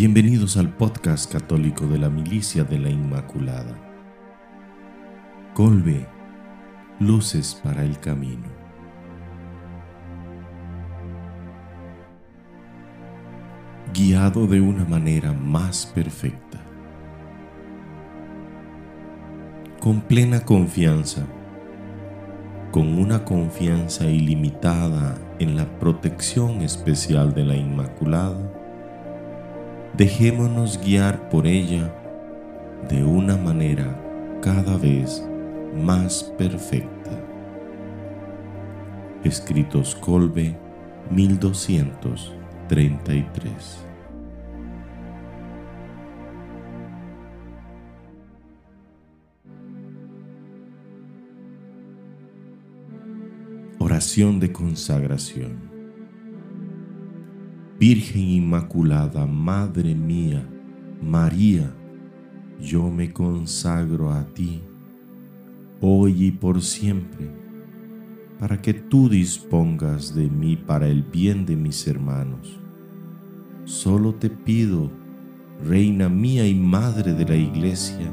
Bienvenidos al podcast católico de la Milicia de la Inmaculada. Colbe, luces para el camino. Guiado de una manera más perfecta. Con plena confianza, con una confianza ilimitada en la protección especial de la Inmaculada, dejémonos guiar por ella de una manera cada vez más perfecta. Escritos Colbe 1233 Oración de consagración Virgen Inmaculada, Madre mía, María, yo me consagro a ti, hoy y por siempre, para que tú dispongas de mí para el bien de mis hermanos. Solo te pido, Reina mía y Madre de la Iglesia,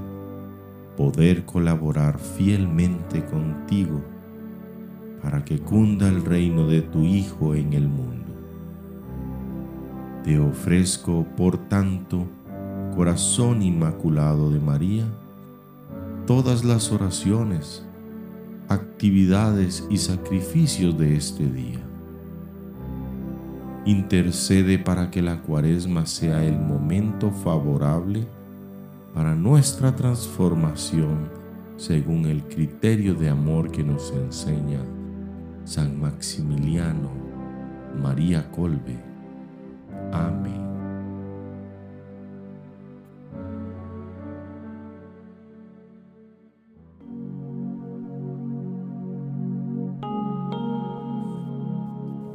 poder colaborar fielmente contigo para que cunda el reino de tu Hijo en el mundo. Te ofrezco, por tanto, corazón inmaculado de María, todas las oraciones, actividades y sacrificios de este día. Intercede para que la cuaresma sea el momento favorable para nuestra transformación según el criterio de amor que nos enseña San Maximiliano María Colbe Amén.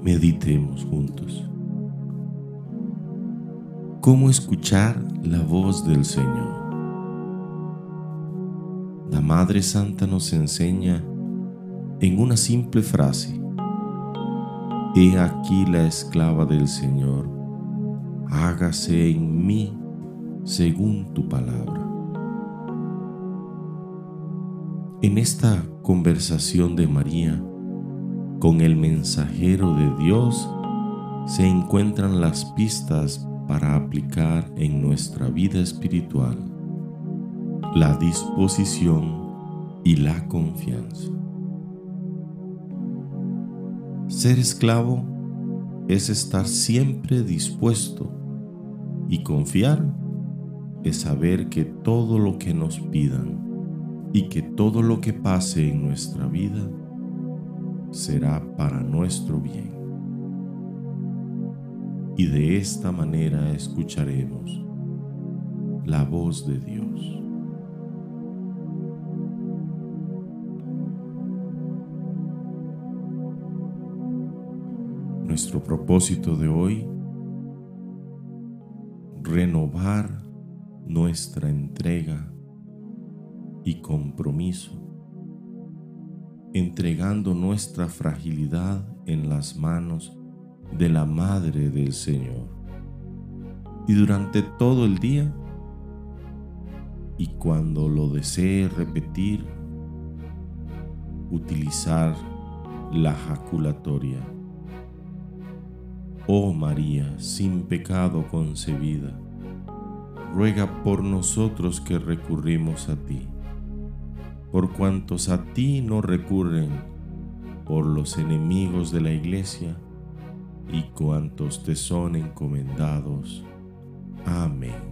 Meditemos juntos. ¿Cómo escuchar la voz del Señor? La Madre Santa nos enseña en una simple frase, He aquí la esclava del Señor hágase en mí según tu palabra. En esta conversación de María con el mensajero de Dios se encuentran las pistas para aplicar en nuestra vida espiritual la disposición y la confianza. Ser esclavo es estar siempre dispuesto y confiar es saber que todo lo que nos pidan y que todo lo que pase en nuestra vida será para nuestro bien. Y de esta manera escucharemos la voz de Dios. Nuestro propósito de hoy renovar nuestra entrega y compromiso, entregando nuestra fragilidad en las manos de la Madre del Señor. Y durante todo el día, y cuando lo desee repetir, utilizar la jaculatoria. Oh María, sin pecado concebida, ruega por nosotros que recurrimos a ti, por cuantos a ti no recurren, por los enemigos de la iglesia y cuantos te son encomendados. Amén.